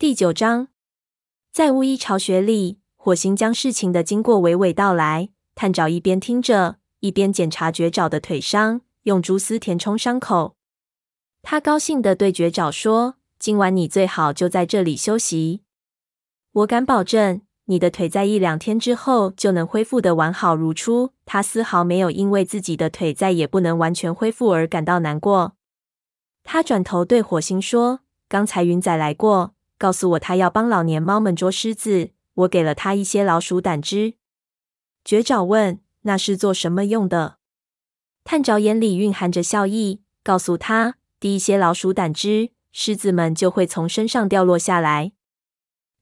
第九章，在巫医巢穴里，火星将事情的经过娓娓道来。探长一边听着，一边检查绝爪的腿伤，用蛛丝填充伤口。他高兴地对绝爪说：“今晚你最好就在这里休息。我敢保证，你的腿在一两天之后就能恢复的完好如初。”他丝毫没有因为自己的腿再也不能完全恢复而感到难过。他转头对火星说：“刚才云仔来过，告诉我他要帮老年猫们捉狮子。我给了他一些老鼠胆汁。”绝爪问：“那是做什么用的？”探爪眼里蕴含着笑意，告诉他：“滴一些老鼠胆汁，狮子们就会从身上掉落下来。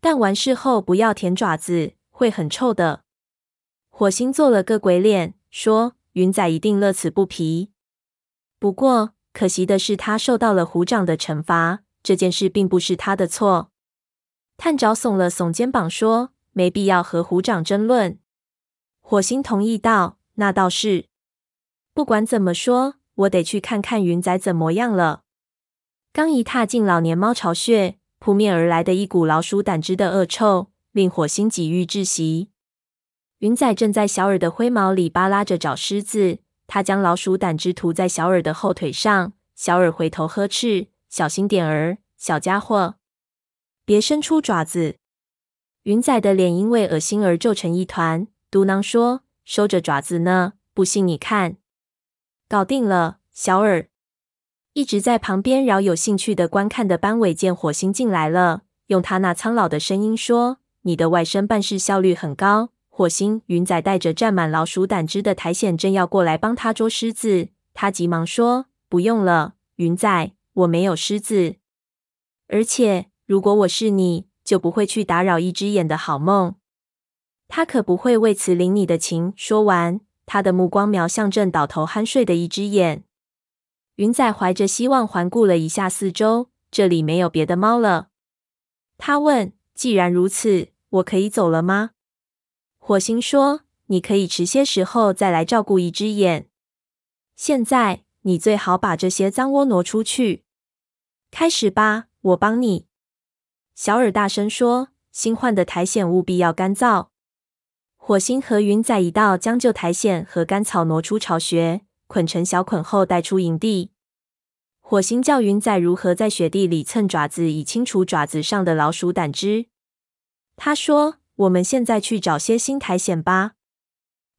但完事后不要舔爪子，会很臭的。”火星做了个鬼脸，说：“云仔一定乐此不疲。不过可惜的是，他受到了虎掌的惩罚。这件事并不是他的错。”探爪耸了耸肩膀，说：“没必要和虎掌争论。”火星同意道：“那倒是。不管怎么说，我得去看看云仔怎么样了。”刚一踏进老年猫巢穴，扑面而来的一股老鼠胆汁的恶臭，令火星几欲窒息。云仔正在小耳的灰毛里扒拉着找狮子，他将老鼠胆汁涂在小耳的后腿上。小耳回头呵斥：“小心点儿，小家伙，别伸出爪子。”云仔的脸因为恶心而皱成一团，嘟囔说：“收着爪子呢，不信你看。”搞定了，小耳。一直在旁边饶有兴趣的观看的班委见火星进来了，用他那苍老的声音说：“你的外甥办事效率很高。”火星云仔带着沾满老鼠胆汁的苔藓，正要过来帮他捉狮子。他急忙说：“不用了，云仔，我没有狮子。而且，如果我是你，就不会去打扰一只眼的好梦。他可不会为此领你的情。”说完，他的目光瞄向正倒头酣睡的一只眼。云仔怀着希望环顾了一下四周，这里没有别的猫了。他问：“既然如此，我可以走了吗？”火星说：“你可以迟些时候再来照顾一只眼。现在，你最好把这些脏窝挪出去。开始吧，我帮你。”小耳大声说：“新换的苔藓务必要干燥。”火星和云仔一道将旧苔藓和干草挪出巢穴，捆成小捆后带出营地。火星教云仔如何在雪地里蹭爪子，以清除爪子上的老鼠胆汁。他说。我们现在去找些新苔藓吧。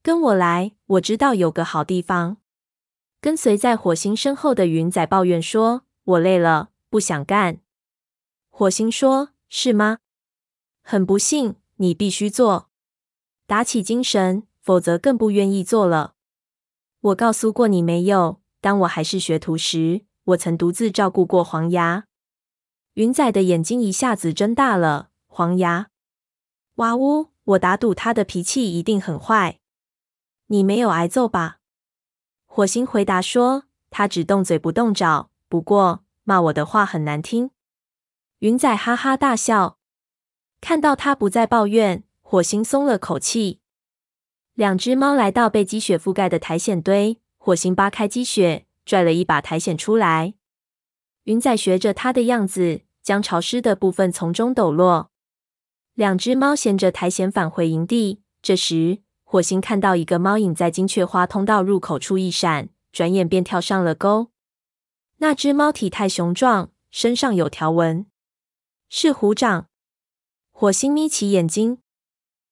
跟我来，我知道有个好地方。跟随在火星身后的云仔抱怨说：“我累了，不想干。”火星说：“是吗？很不幸，你必须做。打起精神，否则更不愿意做了。我告诉过你没有？当我还是学徒时，我曾独自照顾过黄牙。”云仔的眼睛一下子睁大了。黄牙。哇呜！我打赌他的脾气一定很坏。你没有挨揍吧？火星回答说：“他只动嘴不动爪，不过骂我的话很难听。”云仔哈哈大笑。看到他不再抱怨，火星松了口气。两只猫来到被积雪覆盖的苔藓堆，火星扒开积雪，拽了一把苔藓出来。云仔学着他的样子，将潮湿的部分从中抖落。两只猫衔着苔藓返回营地。这时，火星看到一个猫影在金雀花通道入口处一闪，转眼便跳上了沟。那只猫体态雄壮，身上有条纹，是虎掌。火星眯起眼睛，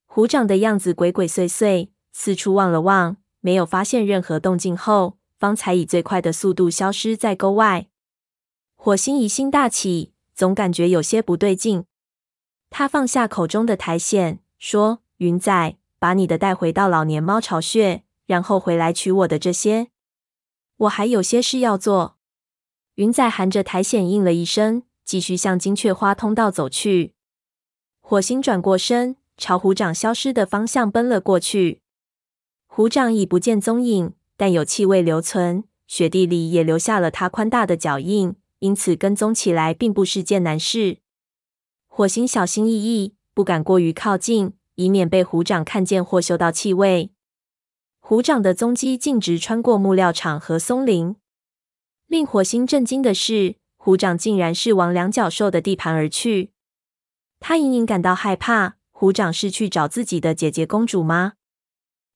虎掌的样子鬼鬼祟祟，四处望了望，没有发现任何动静后，方才以最快的速度消失在沟外。火星疑心大起，总感觉有些不对劲。他放下口中的苔藓，说：“云仔，把你的带回到老年猫巢穴，然后回来取我的这些。我还有些事要做。”云仔含着苔藓应了一声，继续向金雀花通道走去。火星转过身，朝虎掌消失的方向奔了过去。虎掌已不见踪影，但有气味留存，雪地里也留下了它宽大的脚印，因此跟踪起来并不是件难事。火星小心翼翼，不敢过于靠近，以免被虎掌看见或嗅到气味。虎掌的踪迹径直穿过木料场和松林。令火星震惊的是，虎掌竟然是往两脚兽的地盘而去。他隐隐感到害怕，虎掌是去找自己的姐姐公主吗？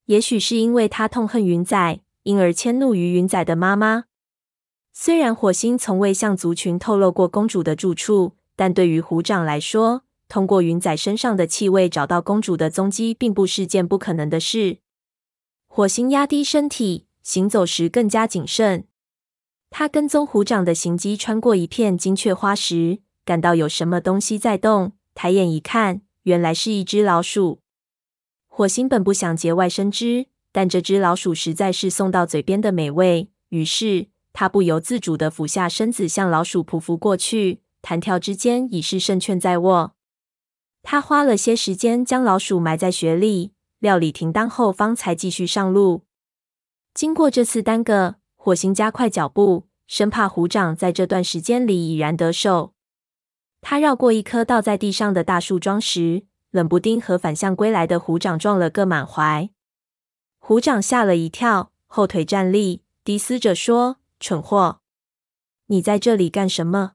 也许是因为他痛恨云仔，因而迁怒于云仔的妈妈。虽然火星从未向族群透露过公主的住处，但对于虎掌来说，通过云仔身上的气味找到公主的踪迹，并不是件不可能的事。火星压低身体，行走时更加谨慎。他跟踪虎掌的行迹，穿过一片金雀花时，感到有什么东西在动。抬眼一看，原来是一只老鼠。火星本不想节外生枝，但这只老鼠实在是送到嘴边的美味，于是他不由自主地俯下身子向老鼠匍匐过去，弹跳之间已是胜券在握。他花了些时间将老鼠埋在雪里，料理停当后，方才继续上路。经过这次耽搁，火星加快脚步，生怕虎掌在这段时间里已然得手。他绕过一棵倒在地上的大树桩时，冷不丁和反向归来的虎掌撞了个满怀。虎掌吓了一跳，后腿站立，低嘶着说：“蠢货，你在这里干什么？”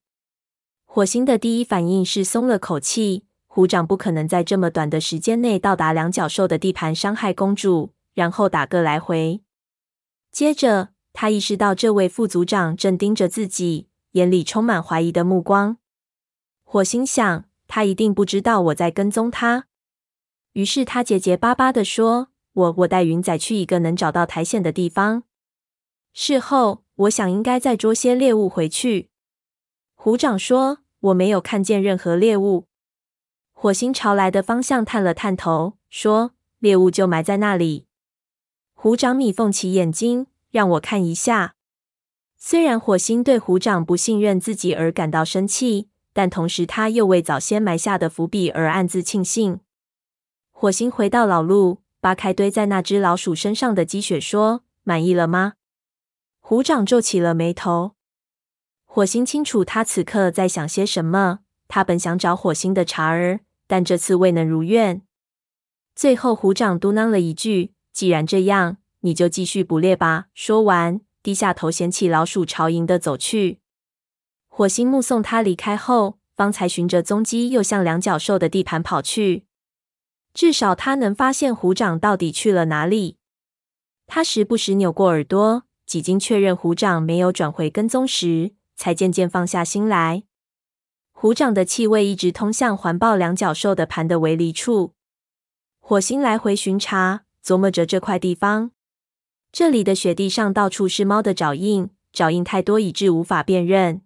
火星的第一反应是松了口气。虎掌不可能在这么短的时间内到达两角兽的地盘，伤害公主，然后打个来回。接着，他意识到这位副组长正盯着自己，眼里充满怀疑的目光。火星想，他一定不知道我在跟踪他。于是他结结巴巴地说：“我我带云仔去一个能找到苔藓的地方。事后，我想应该再捉些猎物回去。”虎掌说：“我没有看见任何猎物。”火星朝来的方向探了探头，说：“猎物就埋在那里。”虎掌眯缝起眼睛，让我看一下。虽然火星对虎掌不信任自己而感到生气，但同时他又为早先埋下的伏笔而暗自庆幸。火星回到老路，扒开堆在那只老鼠身上的积雪，说：“满意了吗？”虎掌皱起了眉头。火星清楚他此刻在想些什么。他本想找火星的茬儿。但这次未能如愿。最后，虎掌嘟囔了一句：“既然这样，你就继续捕猎吧。”说完，低下头捡起老鼠，朝营地走去。火星目送他离开后，方才循着踪迹又向两角兽的地盘跑去。至少他能发现虎掌到底去了哪里。他时不时扭过耳朵，几经确认虎掌没有转回跟踪时，才渐渐放下心来。虎掌的气味一直通向环抱两角兽的盘的围篱处。火星来回巡查，琢磨着这块地方。这里的雪地上到处是猫的爪印，爪印太多以致无法辨认。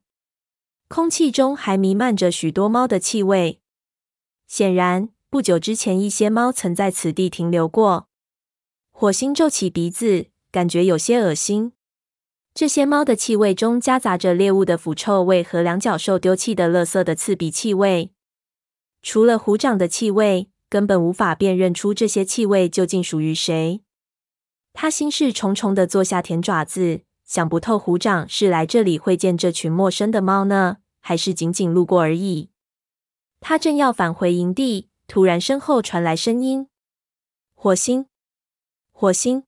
空气中还弥漫着许多猫的气味。显然，不久之前一些猫曾在此地停留过。火星皱起鼻子，感觉有些恶心。这些猫的气味中夹杂着猎物的腐臭味和两角兽丢弃的垃圾的刺鼻气味。除了虎掌的气味，根本无法辨认出这些气味究竟属于谁。他心事重重地坐下舔爪子，想不透虎掌是来这里会见这群陌生的猫呢，还是仅仅路过而已。他正要返回营地，突然身后传来声音：“火星，火星！”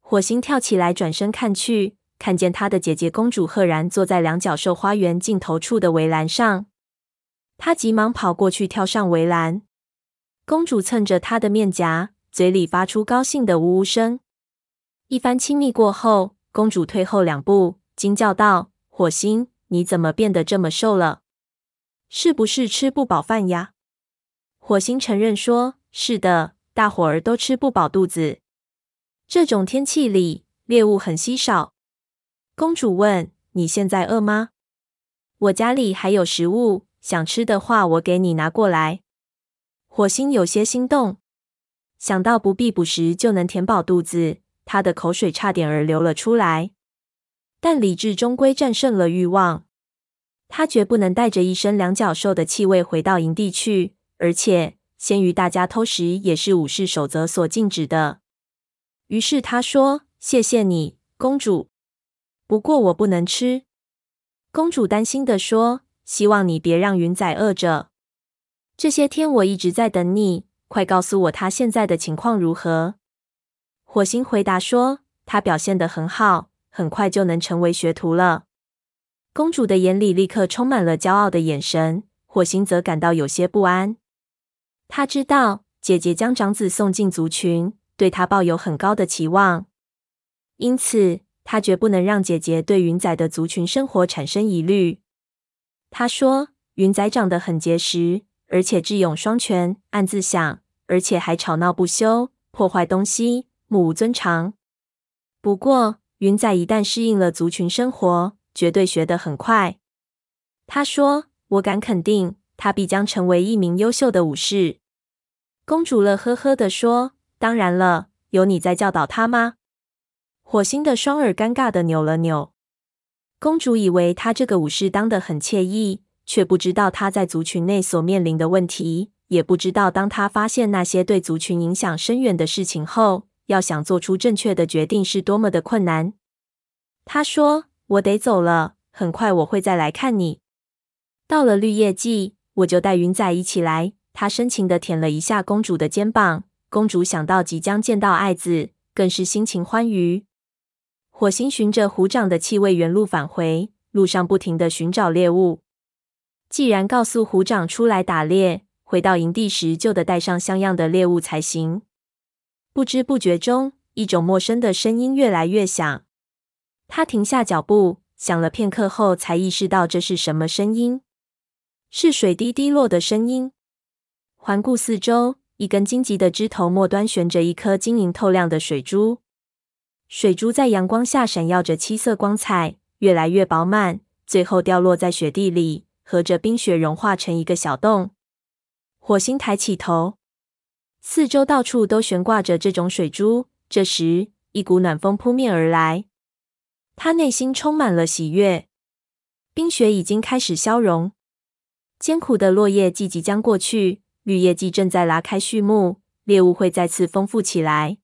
火星跳起来，转身看去。看见他的姐姐公主赫然坐在两角兽花园尽头处的围栏上，他急忙跑过去，跳上围栏。公主蹭着他的面颊，嘴里发出高兴的呜呜声。一番亲密过后，公主退后两步，惊叫道：“火星，你怎么变得这么瘦了？是不是吃不饱饭呀？”火星承认说：“是的，大伙儿都吃不饱肚子。这种天气里，猎物很稀少。”公主问：“你现在饿吗？我家里还有食物，想吃的话，我给你拿过来。”火星有些心动，想到不必捕食就能填饱肚子，他的口水差点儿流了出来。但理智终归战胜了欲望，他绝不能带着一身两脚兽的气味回到营地去，而且先于大家偷食也是武士守则所禁止的。于是他说：“谢谢你，公主。”不过我不能吃。公主担心地说：“希望你别让云仔饿着。这些天我一直在等你，快告诉我他现在的情况如何。”火星回答说：“他表现得很好，很快就能成为学徒了。”公主的眼里立刻充满了骄傲的眼神。火星则感到有些不安。他知道姐姐将长子送进族群，对他抱有很高的期望，因此他绝不能让姐姐对云仔的族群生活产生疑虑。他说：“云仔长得很结实，而且智勇双全。”暗自想，而且还吵闹不休，破坏东西，目无尊长。不过，云仔一旦适应了族群生活，绝对学得很快。他说：“我敢肯定，他必将成为一名优秀的武士。”公主乐呵呵地说：“当然了，有你在教导他吗？”火星的双耳尴尬地扭了扭。公主以为他这个武士当得很惬意，却不知道他在族群内所面临的问题，也不知道当他发现那些对族群影响深远的事情后，要想做出正确的决定是多么的困难。他说：“我得走了，很快我会再来看你。”到了绿叶季，我就带云仔一起来。他深情的舔了一下公主的肩膀。公主想到即将见到爱子，更是心情欢愉。火星循着虎掌的气味原路返回，路上不停的寻找猎物。既然告诉虎掌出来打猎，回到营地时就得带上像样的猎物才行。不知不觉中，一种陌生的声音越来越响。他停下脚步，想了片刻后，才意识到这是什么声音。是水滴滴落的声音。环顾四周，一根荆棘的枝头末端悬着一颗晶莹透亮的水珠，水珠在阳光下闪耀着七色光彩，越来越饱满，最后掉落在雪地里，和着冰雪融化成一个小洞。火星抬起头，四周到处都悬挂着这种水珠。这时，一股暖风扑面而来，他内心充满了喜悦。冰雪已经开始消融。艰苦的落叶季即将过去，绿叶季正在拉开序幕，猎物会再次丰富起来。